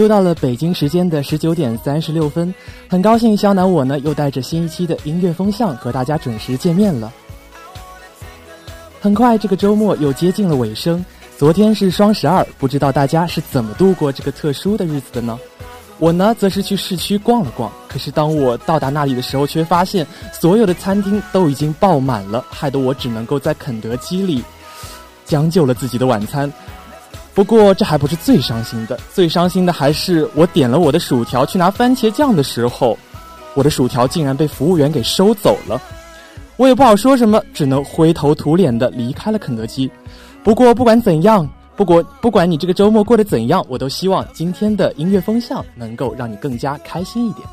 又到了北京时间的十九点三十六分，很高兴肖楠我呢又带着新一期的音乐风向和大家准时见面了。很快这个周末又接近了尾声，昨天是双十二，不知道大家是怎么度过这个特殊的日子的呢？我呢则是去市区逛了逛，可是当我到达那里的时候，却发现所有的餐厅都已经爆满了，害得我只能够在肯德基里将就了自己的晚餐。不过这还不是最伤心的，最伤心的还是我点了我的薯条去拿番茄酱的时候，我的薯条竟然被服务员给收走了。我也不好说什么，只能灰头土脸的离开了肯德基。不过不管怎样，不过不管你这个周末过得怎样，我都希望今天的音乐风向能够让你更加开心一点。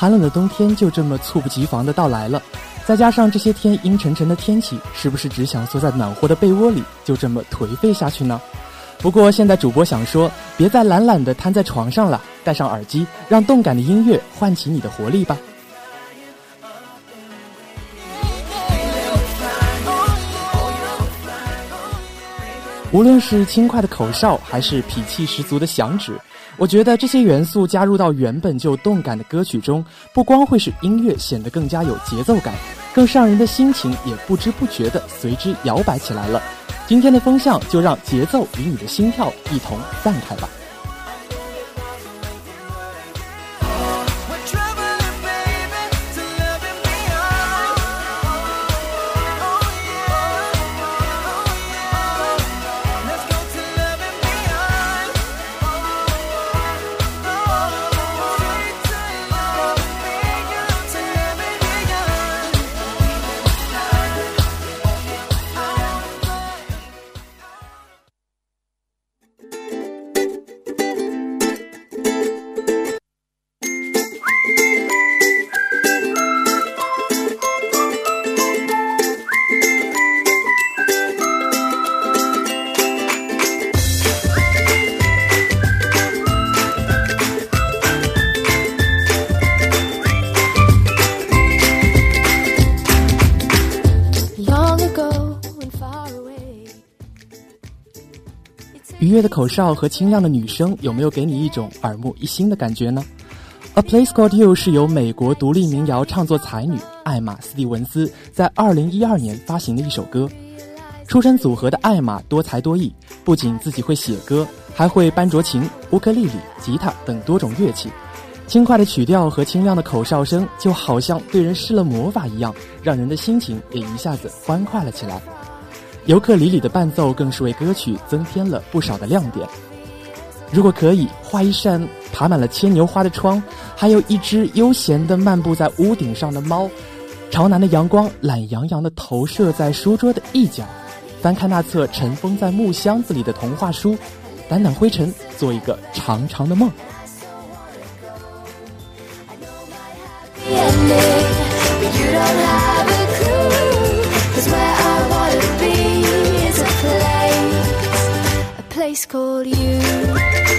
寒冷的冬天就这么猝不及防的到来了，再加上这些天阴沉沉的天气，是不是只想缩在暖和的被窝里，就这么颓废下去呢？不过现在主播想说，别再懒懒的瘫在床上了，戴上耳机，让动感的音乐唤起你的活力吧。无论是轻快的口哨，还是痞气十足的响指。我觉得这些元素加入到原本就动感的歌曲中，不光会使音乐显得更加有节奏感，更让人的心情也不知不觉地随之摇摆起来了。今天的风向就让节奏与你的心跳一同散开吧。愉悦的口哨和清亮的女声，有没有给你一种耳目一新的感觉呢？A Place Called You 是由美国独立民谣唱作才女艾玛·斯蒂文斯在2012年发行的一首歌。出身组合的艾玛多才多艺，不仅自己会写歌，还会班卓琴、乌克丽丽、吉他等多种乐器。轻快的曲调和清亮的口哨声，就好像对人施了魔法一样，让人的心情也一下子欢快了起来。尤克里里的伴奏更是为歌曲增添了不少的亮点。如果可以画一扇爬满了牵牛花的窗，还有一只悠闲地漫步在屋顶上的猫，朝南的阳光懒洋洋地投射在书桌的一角，翻开那册尘封在木箱子里的童话书，掸掸灰尘，做一个长长的梦。Place called you.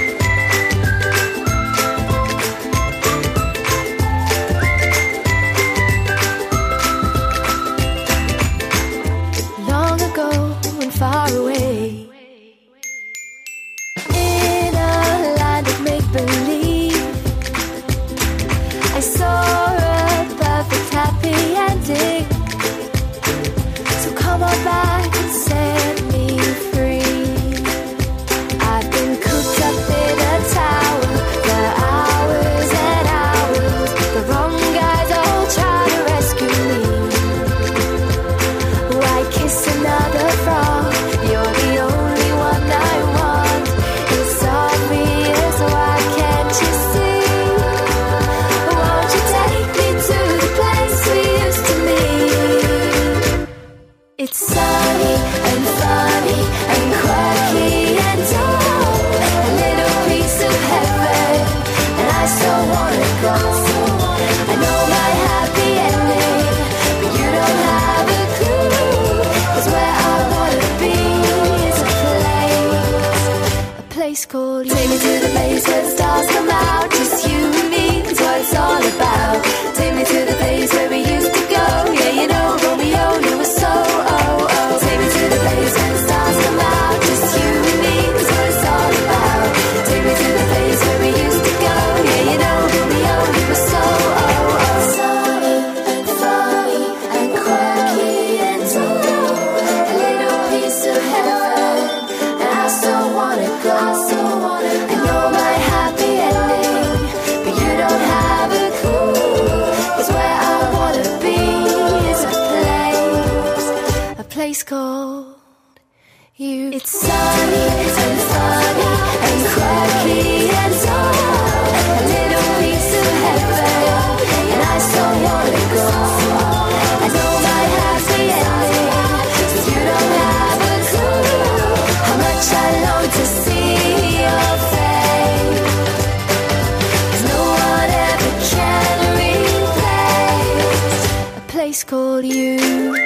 told you.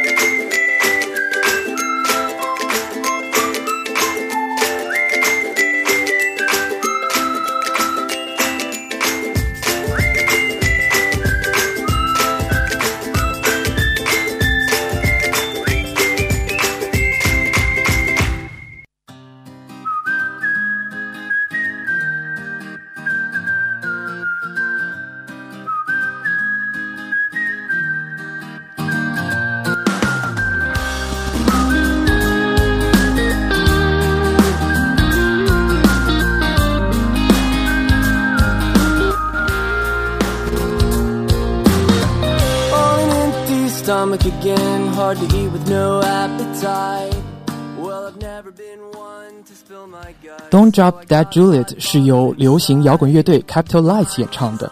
Don't Drop That Juliet 是由流行摇滚乐队 Capital Lights 演唱的。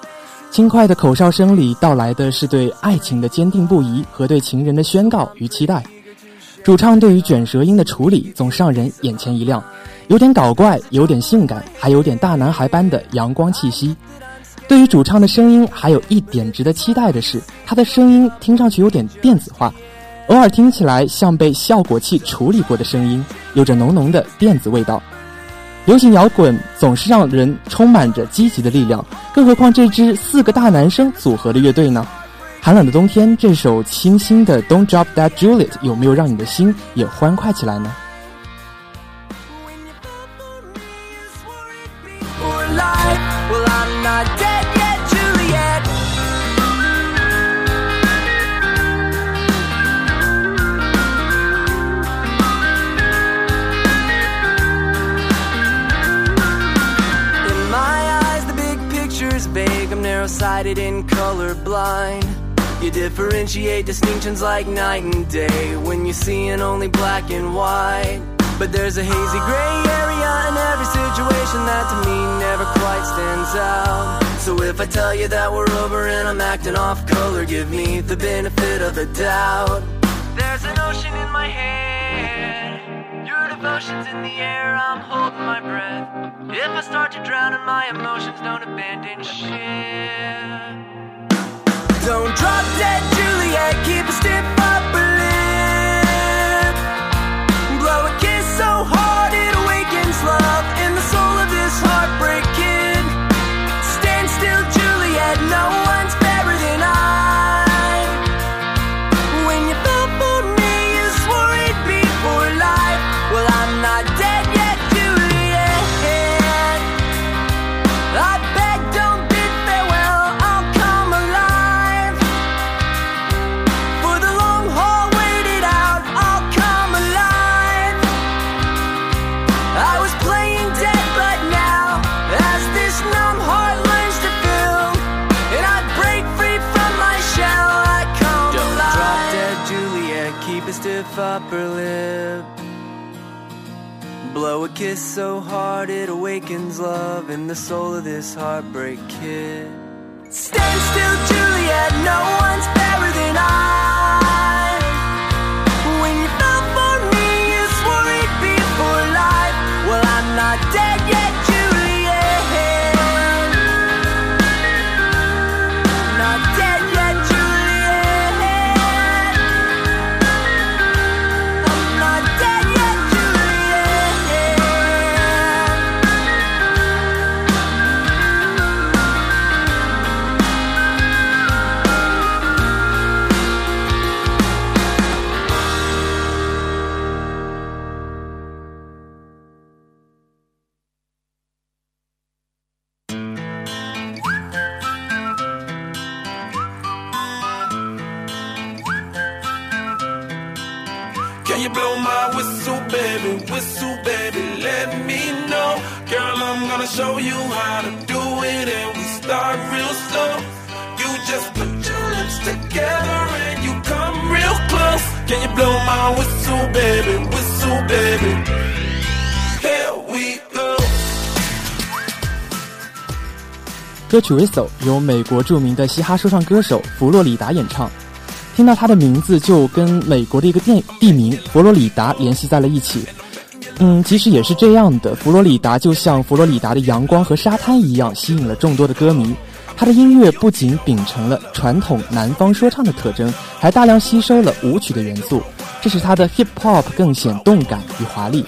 轻快的口哨声里道来的是对爱情的坚定不移和对情人的宣告与期待。主唱对于卷舌音的处理总是让人眼前一亮，有点搞怪，有点性感，还有点大男孩般的阳光气息。对于主唱的声音，还有一点值得期待的是，他的声音听上去有点电子化，偶尔听起来像被效果器处理过的声音，有着浓浓的电子味道。流行摇滚总是让人充满着积极的力量，更何况这支四个大男生组合的乐队呢？寒冷的冬天，这首清新的《Don't Drop That Juliet》有没有让你的心也欢快起来呢？Differentiate distinctions like night and day when you're seeing only black and white. But there's a hazy gray area in every situation that to me never quite stands out. So if I tell you that we're over and I'm acting off color, give me the benefit of the doubt. There's an ocean in my head. Your devotion's in the air, I'm holding my breath. If I start to drown in my emotions, don't abandon ship. Don't drop dead, Juliet. Keep a stiff upper Blow a kiss so hard it awakens love in the soul of this heartbreak kid. Stand still, Juliet. No one's fairer than I. 歌曲《Whistle》由美国著名的嘻哈说唱歌手佛罗里达演唱。听到他的名字，就跟美国的一个地地名佛罗里达联系在了一起。嗯，其实也是这样的，佛罗里达就像佛罗里达的阳光和沙滩一样，吸引了众多的歌迷。他的音乐不仅秉承了传统南方说唱的特征，还大量吸收了舞曲的元素，这使他的 hip hop 更显动感与华丽。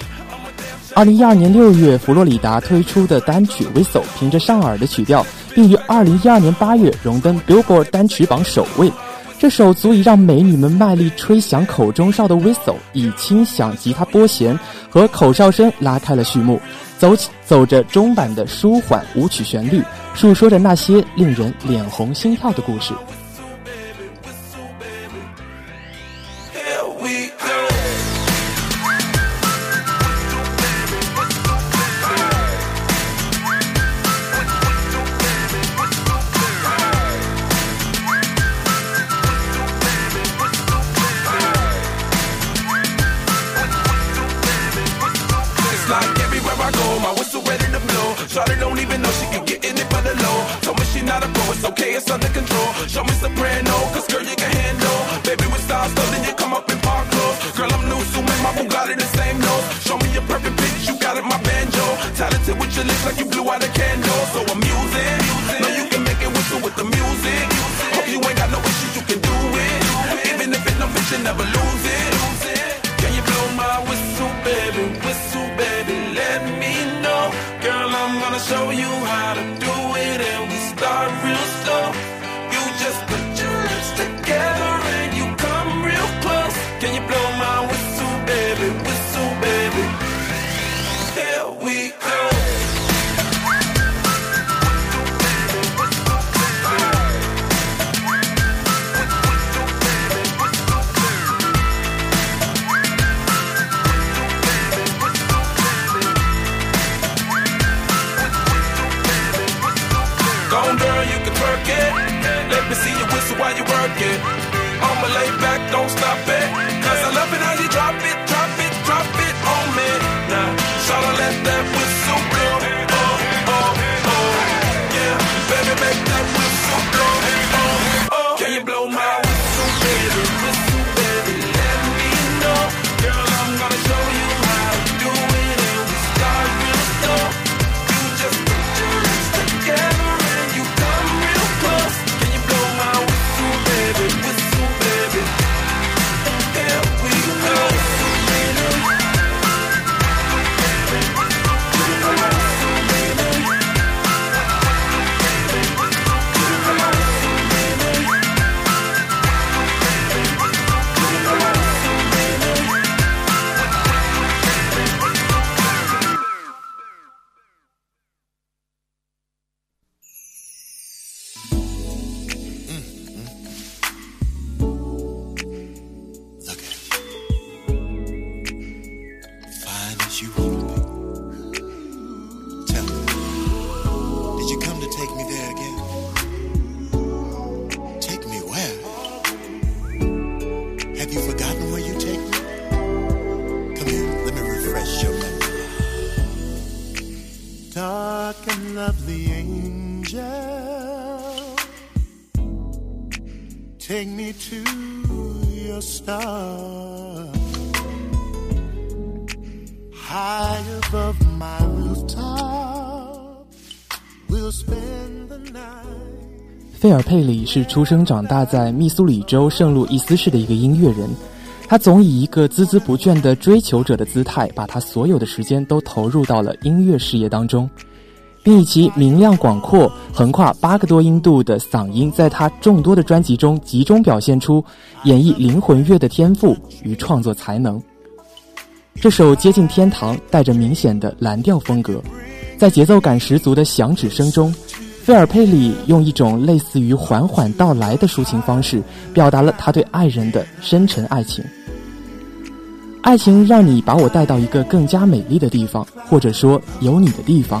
二零一二年六月，佛罗里达推出的单曲《Whistle》凭着上耳的曲调，并于二零一二年八月荣登 Billboard 单曲榜首位。这首足以让美女们卖力吹响口中哨的 whistle，以轻响吉他拨弦和口哨声拉开了序幕，走起走着中版的舒缓舞曲旋律，诉说着那些令人脸红心跳的故事。To your star. High above my rooftop, we'll spend the night. 费尔佩里是出生长大在密苏里州圣路易斯市的一个音乐人，他总以一个孜孜不倦的追求者的姿态，把他所有的时间都投入到了音乐事业当中，并以其明亮广阔、横跨八个多音度的嗓音，在他众多的专辑中集中表现出演绎灵魂乐的天赋与创作才能。这首《接近天堂》带着明显的蓝调风格，在节奏感十足的响指声中，菲尔佩里用一种类似于缓缓到来的抒情方式，表达了他对爱人的深沉爱情。爱情让你把我带到一个更加美丽的地方，或者说有你的地方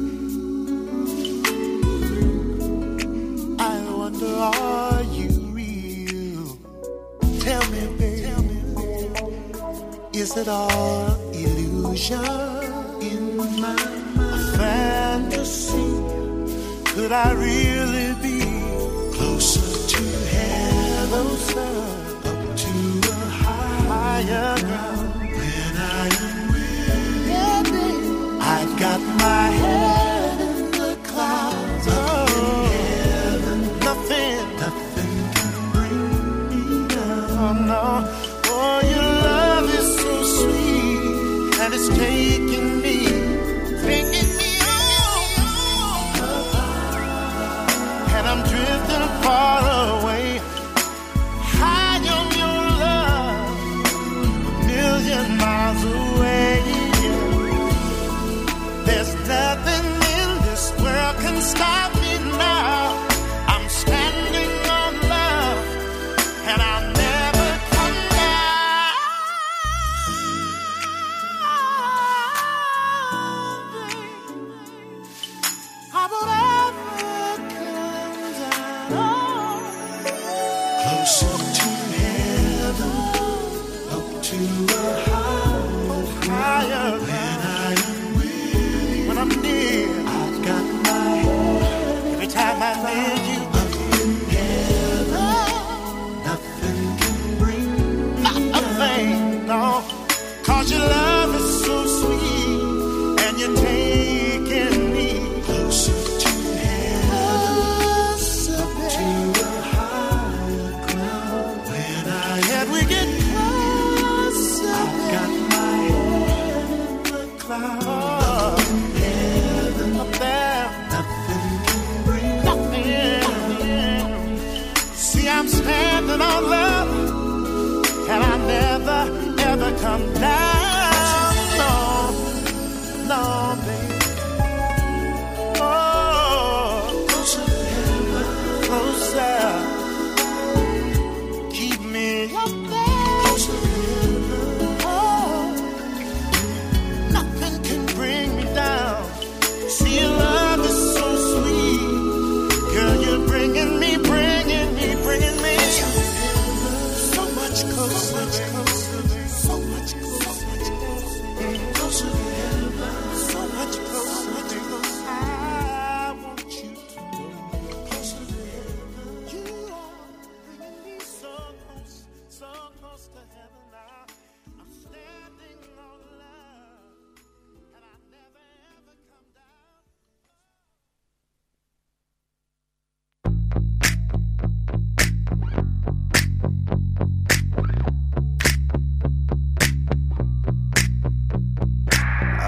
are you real? Tell me, baby, is it all illusion in my mind? fantasy? Could I really be closer to heaven, closer up to a higher ground?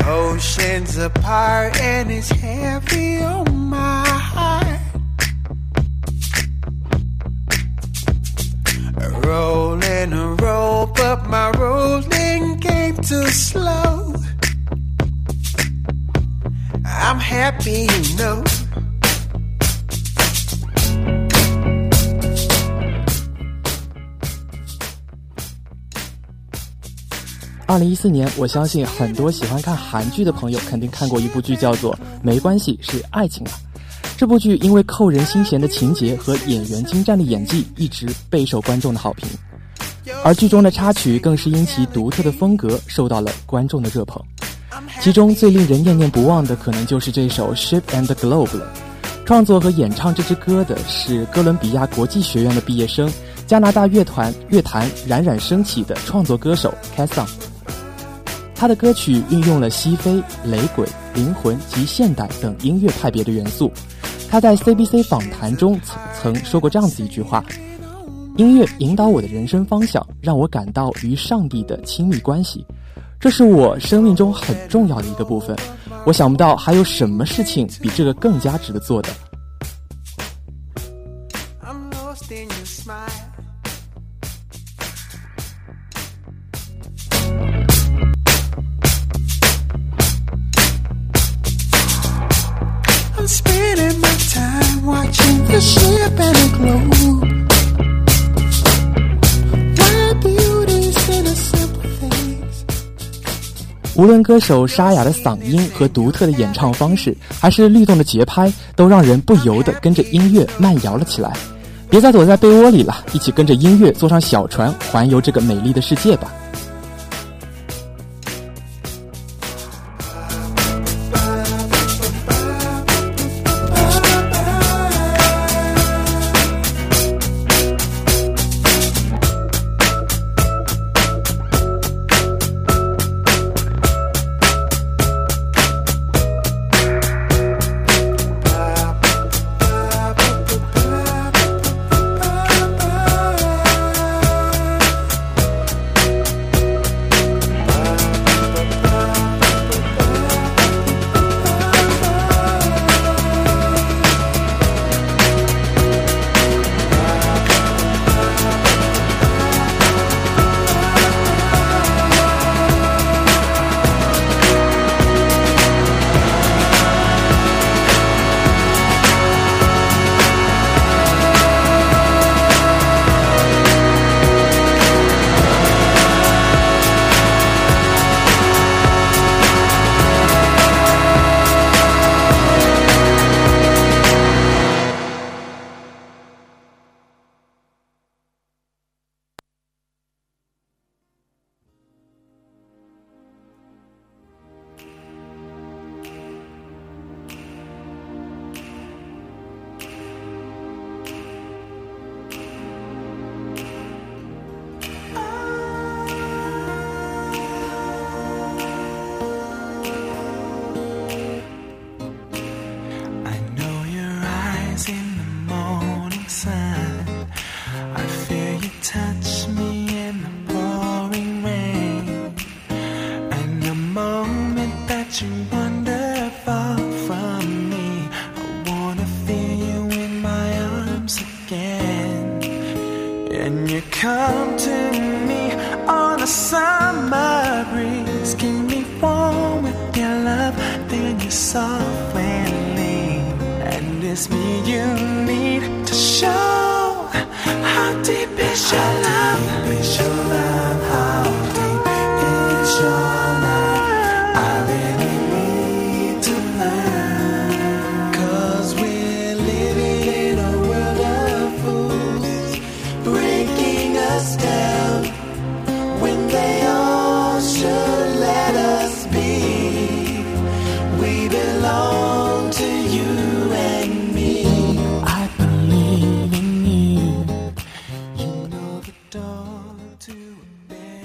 Oceans apart and it's heavy on my heart. Rolling a roll, but my rolling game too slow. I'm happy, you know. 二零一四年，我相信很多喜欢看韩剧的朋友肯定看过一部剧，叫做《没关系是爱情啊》。这部剧因为扣人心弦的情节和演员精湛的演技，一直备受观众的好评。而剧中的插曲更是因其独特的风格受到了观众的热捧。其中最令人念念不忘的，可能就是这首《Ship and the Globe》了。创作和演唱这支歌的是哥伦比亚国际学院的毕业生、加拿大乐团乐坛冉冉升起的创作歌手 Casson。他的歌曲运用了西非、雷鬼、灵魂及现代等音乐派别的元素。他在 CBC 访谈中曾曾说过这样子一句话：“音乐引导我的人生方向，让我感到与上帝的亲密关系，这是我生命中很重要的一个部分。我想不到还有什么事情比这个更加值得做的。”无论歌手沙哑的嗓音和独特的演唱方式还是律动的节拍都让人不由得跟着音乐慢摇了起来。别再躲在被窝里了一起跟着音乐坐上小船环游这个美丽的世界吧。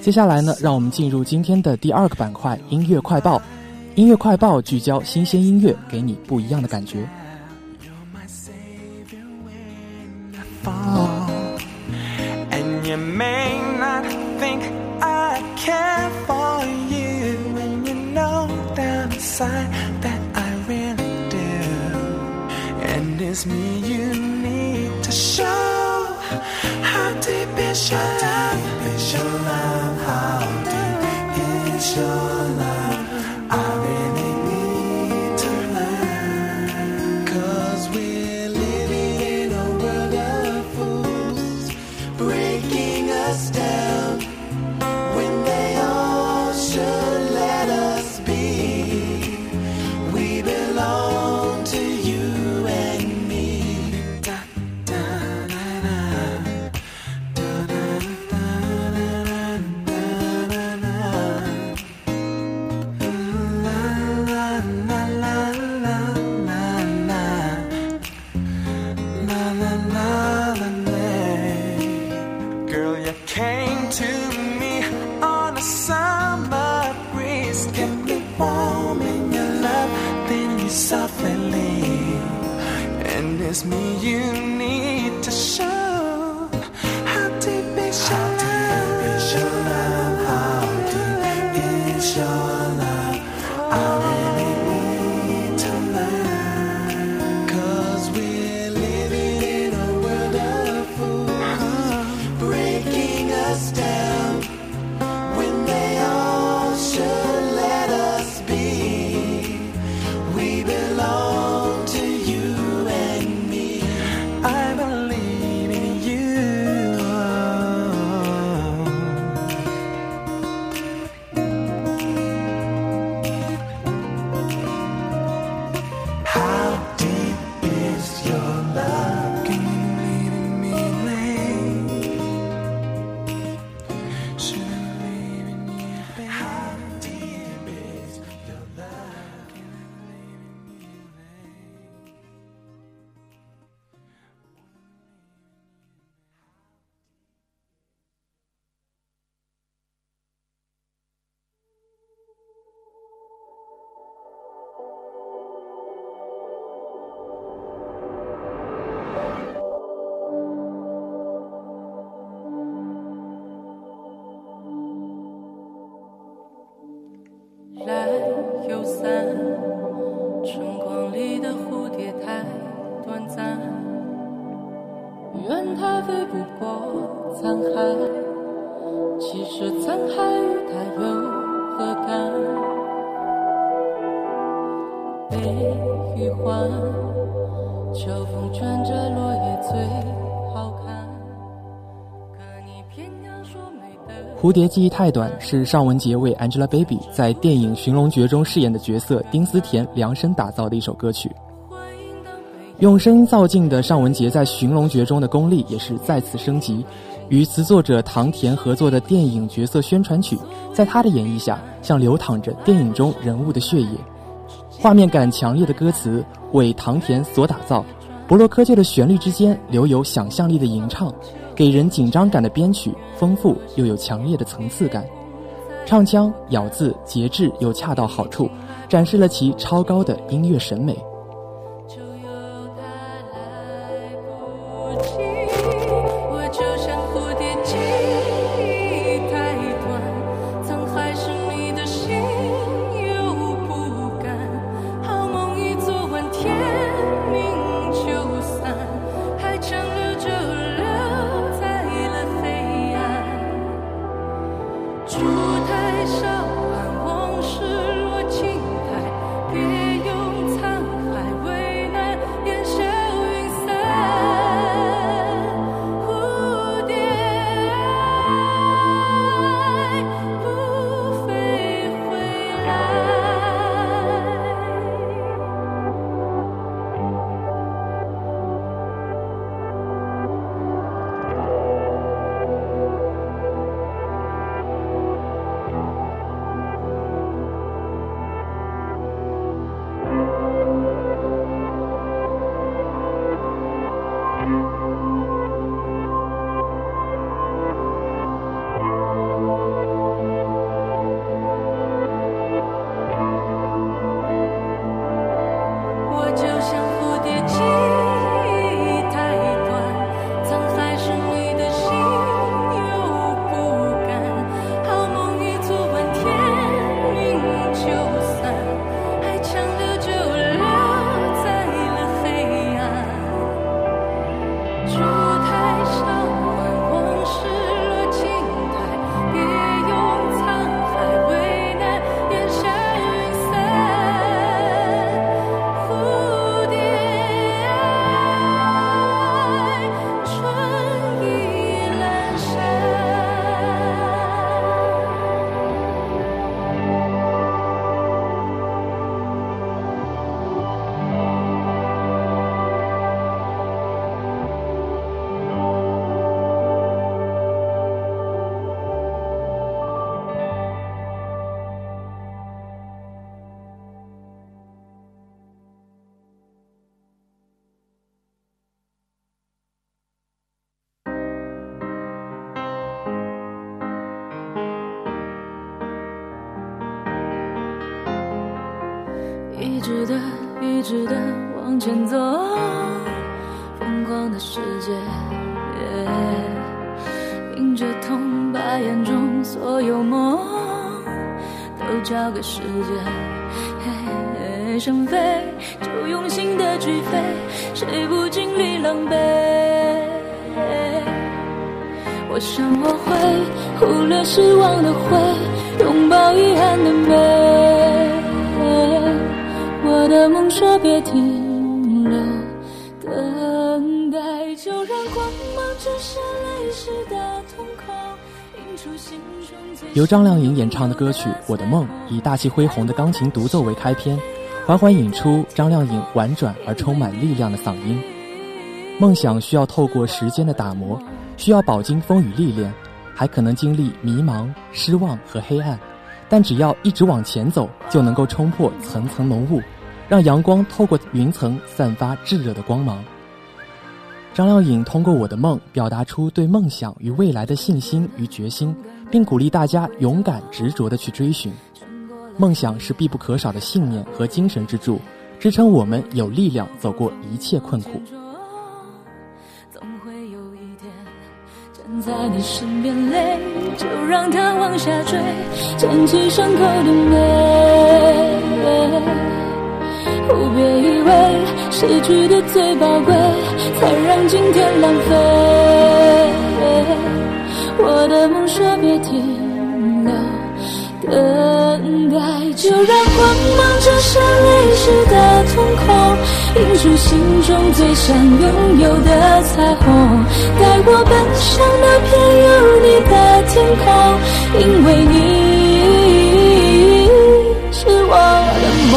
接下来呢让我们进入今天的第二个板块音乐快报。音乐快报聚焦新鲜音乐给你不一样的感觉。Show love, show love. show. 蝴蝶记忆太短是尚雯婕为 Angelababy 在电影《寻龙诀》中饰演的角色丁思甜量身打造的一首歌曲。用声音造境的尚雯婕在《寻龙诀》中的功力也是再次升级，与词作者唐田合作的电影角色宣传曲，在她的演绎下，像流淌着电影中人物的血液。画面感强烈的歌词为唐田所打造，博洛科臼的旋律之间留有想象力的吟唱，给人紧张感的编曲，丰富又有强烈的层次感。唱腔、咬字节制又恰到好处，展示了其超高的音乐审美。的梦说别停留，等待就让光芒折射泪湿的瞳孔，映出心中由张靓颖演唱的歌曲《我的梦》，以大气恢宏的钢琴独奏为开篇，缓缓引出张靓颖婉转而充满力量的嗓音。梦想需要透过时间的打磨，需要饱经风雨历练，还可能经历迷茫、失望和黑暗，但只要一直往前走，就能够冲破层层浓雾，让阳光透过云层散发炙热的光芒。张靓颖通过《我的梦》表达出对梦想与未来的信心与决心，并鼓励大家勇敢执着地去追寻。梦想是必不可少的信念和精神支柱，支撑我们有力量走过一切困苦。总会有一天站在你身边累，就让它往下坠，捡起伤口的美。哦，别以为失去的最宝贵，才让今天浪费。我的梦说别停留。等待，就让光芒折射泪湿的瞳孔，映出心中最想拥有的彩虹。带我奔向那片有你的天空，因为你是我的梦。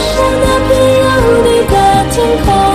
上那片有你的天空，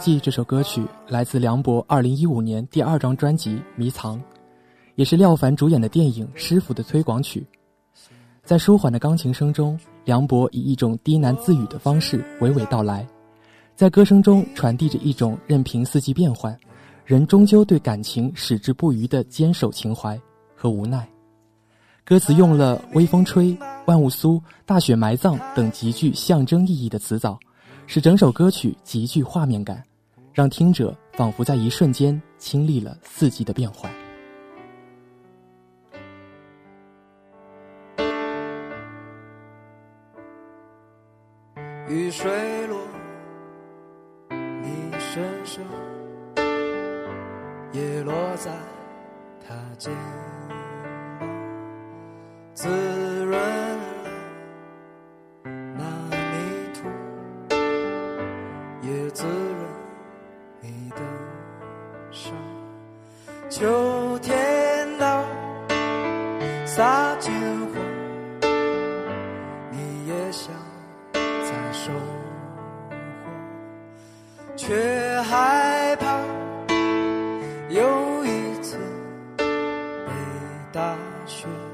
四季这首歌曲来自梁博二零一五年第二张专辑《迷藏》，也是廖凡主演的电影《师傅》的推广曲。在舒缓的钢琴声中，梁博以一种低喃自语的方式娓娓道来，在歌声中传递着一种任凭四季变换，人终究对感情矢志不渝的坚守情怀和无奈。歌词用了“微风吹”“万物苏”“大雪埋葬”等极具象征意义的词藻，使整首歌曲极具画面感，让听者仿佛在一瞬间亲历了四季的变换。雨水落你身上，也落在他肩膀，滋大雪。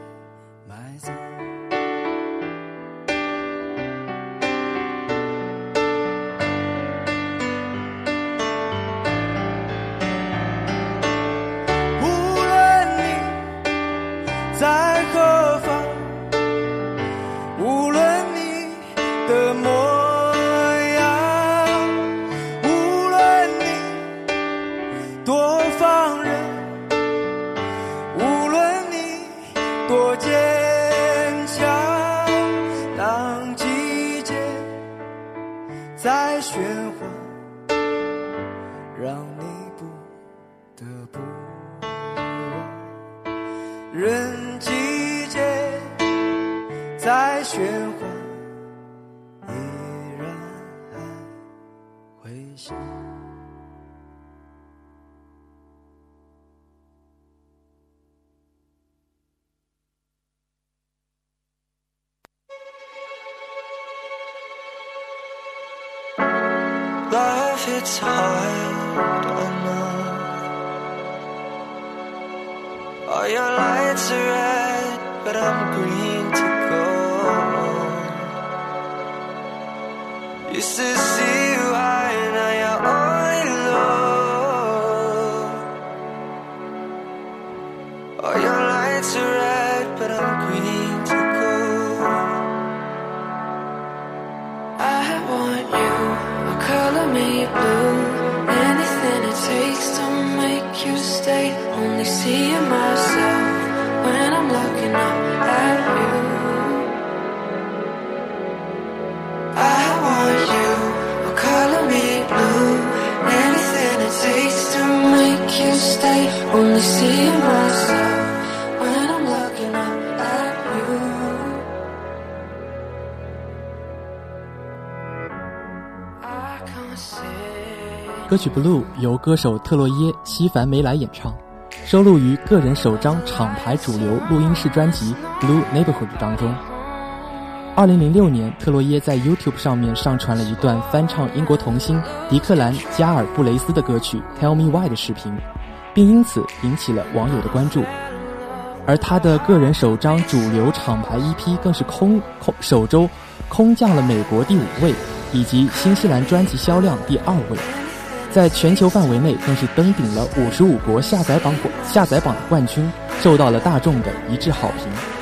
Blue. Anything it takes to make you stay. Only seeing myself when I'm looking up at you. I want you, will color me blue. Anything it takes to make you stay. Only seeing myself 歌曲《Blue》由歌手特洛耶·西凡梅莱演唱，收录于个人首张厂牌主流录音室专辑《Blue Neighborhood》当中。二零零六年，特洛耶在 YouTube 上面上传了一段翻唱英国童星迪克兰·加尔布雷斯的歌曲《Tell Me Why》的视频，并因此引起了网友的关注。而他的个人首张主流厂牌 EP 更是空空首周空降了美国第五位，以及新西兰专辑销量第二位，在全球范围内更是登顶了五十五国下载榜下载榜的冠军，受到了大众的一致好评。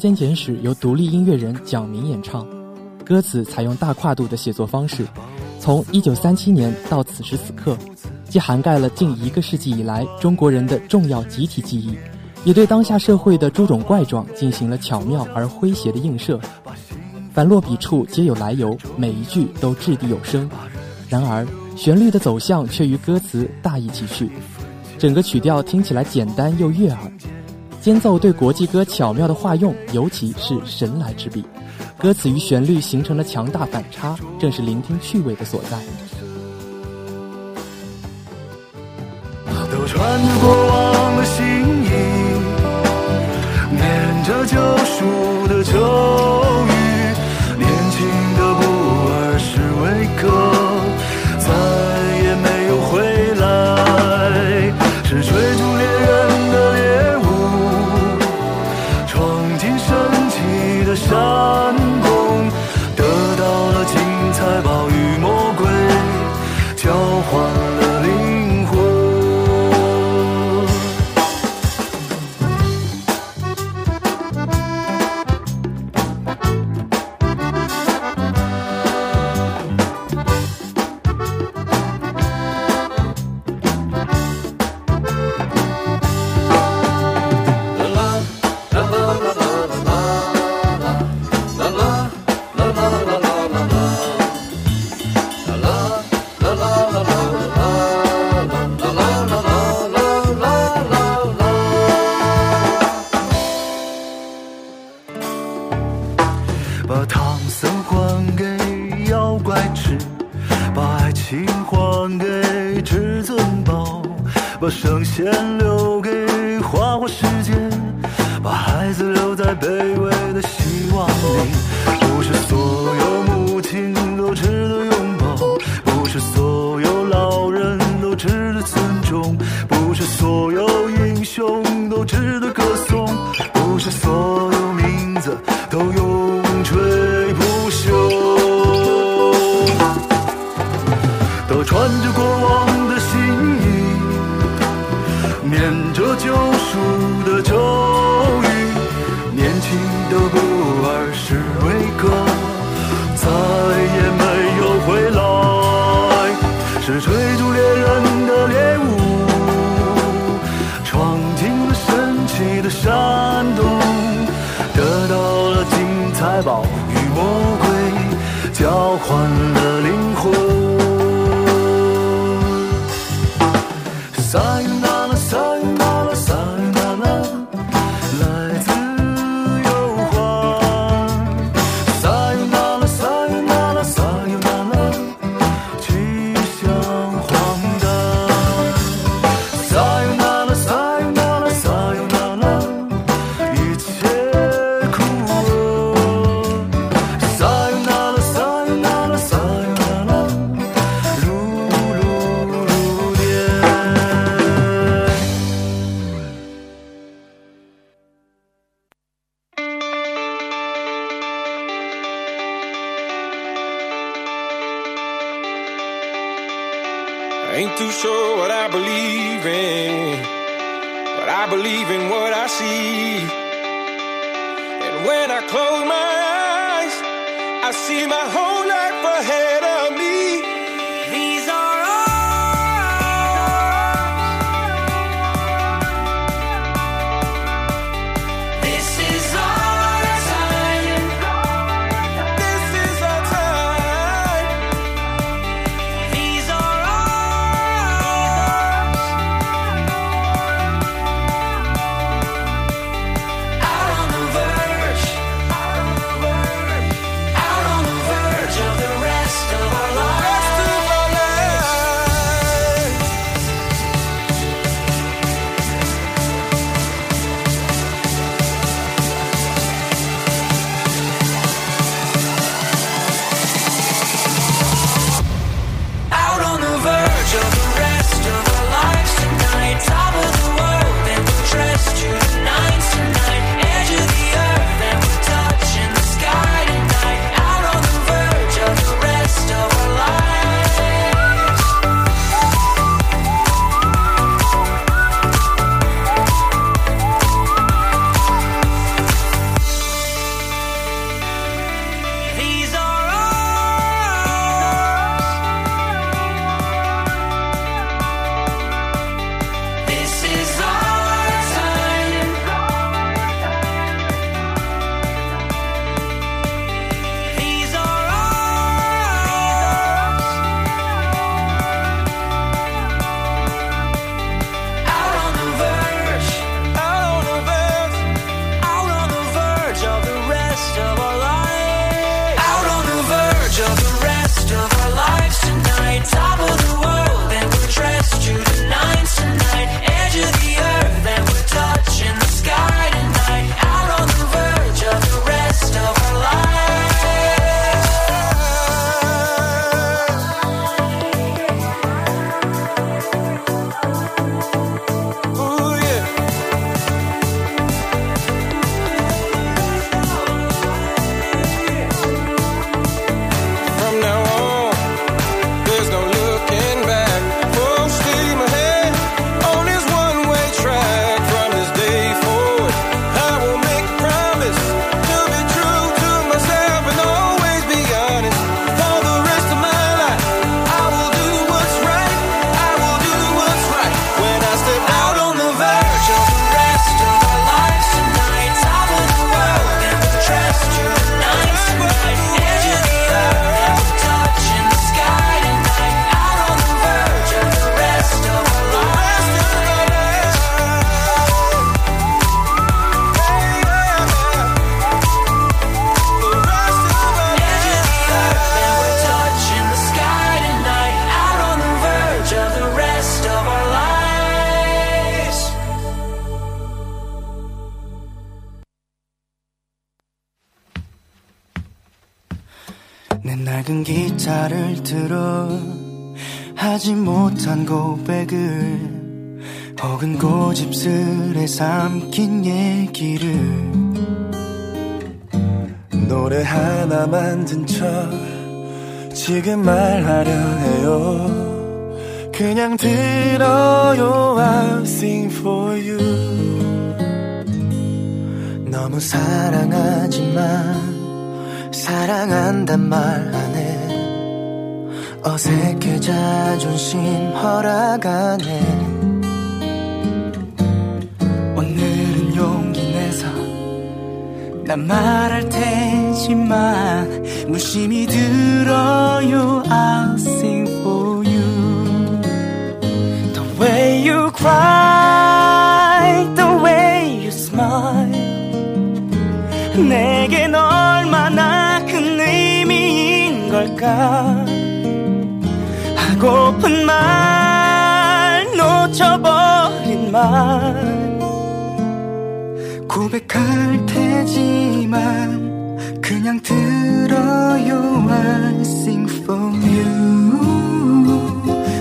间简史由独立音乐人蒋明演唱，歌词采用大跨度的写作方式，从1937年到此时此刻，既涵盖了近一个世纪以来中国人的重要集体记忆，也对当下社会的诸种怪状进行了巧妙而诙谐的映射。凡落笔处皆有来由，每一句都掷地有声。然而，旋律的走向却与歌词大异其趣，整个曲调听起来简单又悦耳。间奏对国际歌巧妙的化用，尤其是神来之笔。歌词与旋律形成了强大反差，正是聆听趣味的所在。都穿过往的心意，念着救赎的咒语，年轻的布尔是为歌。猎人的猎物闯进了神奇的山洞得到了金财宝与魔鬼交换了灵魂。 지금 말하려 해요. 그냥 들어요 I'll sing for you. 너무 사랑하지만 사랑한단 말 안 해. 어색해 자존심 허락 안해 난 말할 테지만 무심히 들어요 I'll sing for you The way you cry The way you smile 내겐 얼마나 큰 의미인 걸까 하고픈 말 놓쳐버린 말 고백할 테지만 그냥 들어요 I sing for you.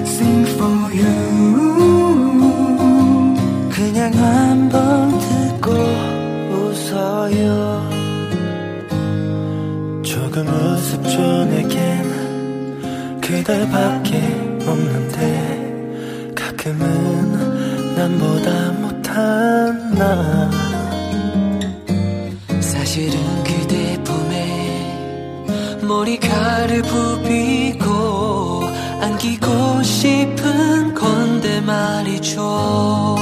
Sing for you. 그냥 한번 듣고 웃어요. 조금 우습죠 내겐 그대밖에 없는데 가끔은 남보다 못한 나 머리카락을 부비고 안기고 싶은 건데 말이죠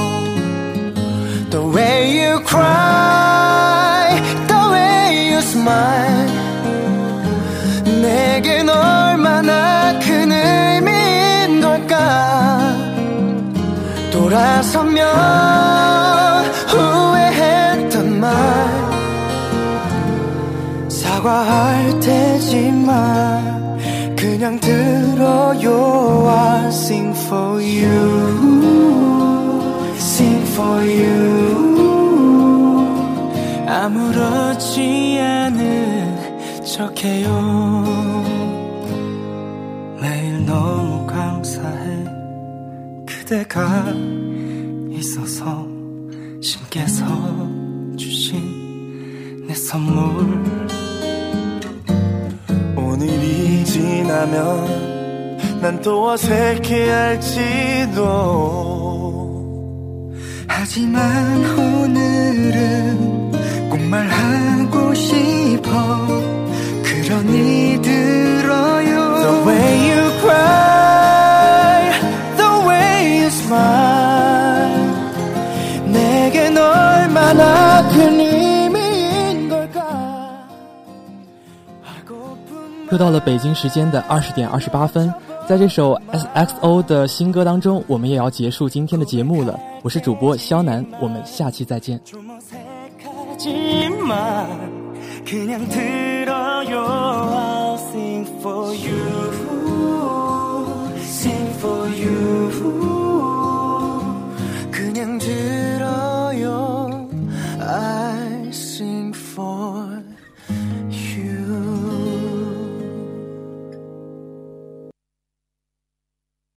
The way you cry The way you smile. 내겐 얼마나 큰 의미인 걸까? 돌아서면 후회했던 말. 사과할 테지만 그냥 들어요 I sing for you. Sing for you. 아무렇지 않은 척해요. 매일 너무 감사해. 그대가 있어서 신께서 주신 내 선물 지나면 난 또 어색해할지도 하지만 오늘은 꼭 말하고 싶어 그러니 들어요 The way you cry The way you smile 내겐 얼마나 큰 의미인 걸까 又到了北京时间的二十点二十八分， 在这首 S X O 的新歌当中，我们也要结束今天的节目了。我是主播肖楠，我们下期再见。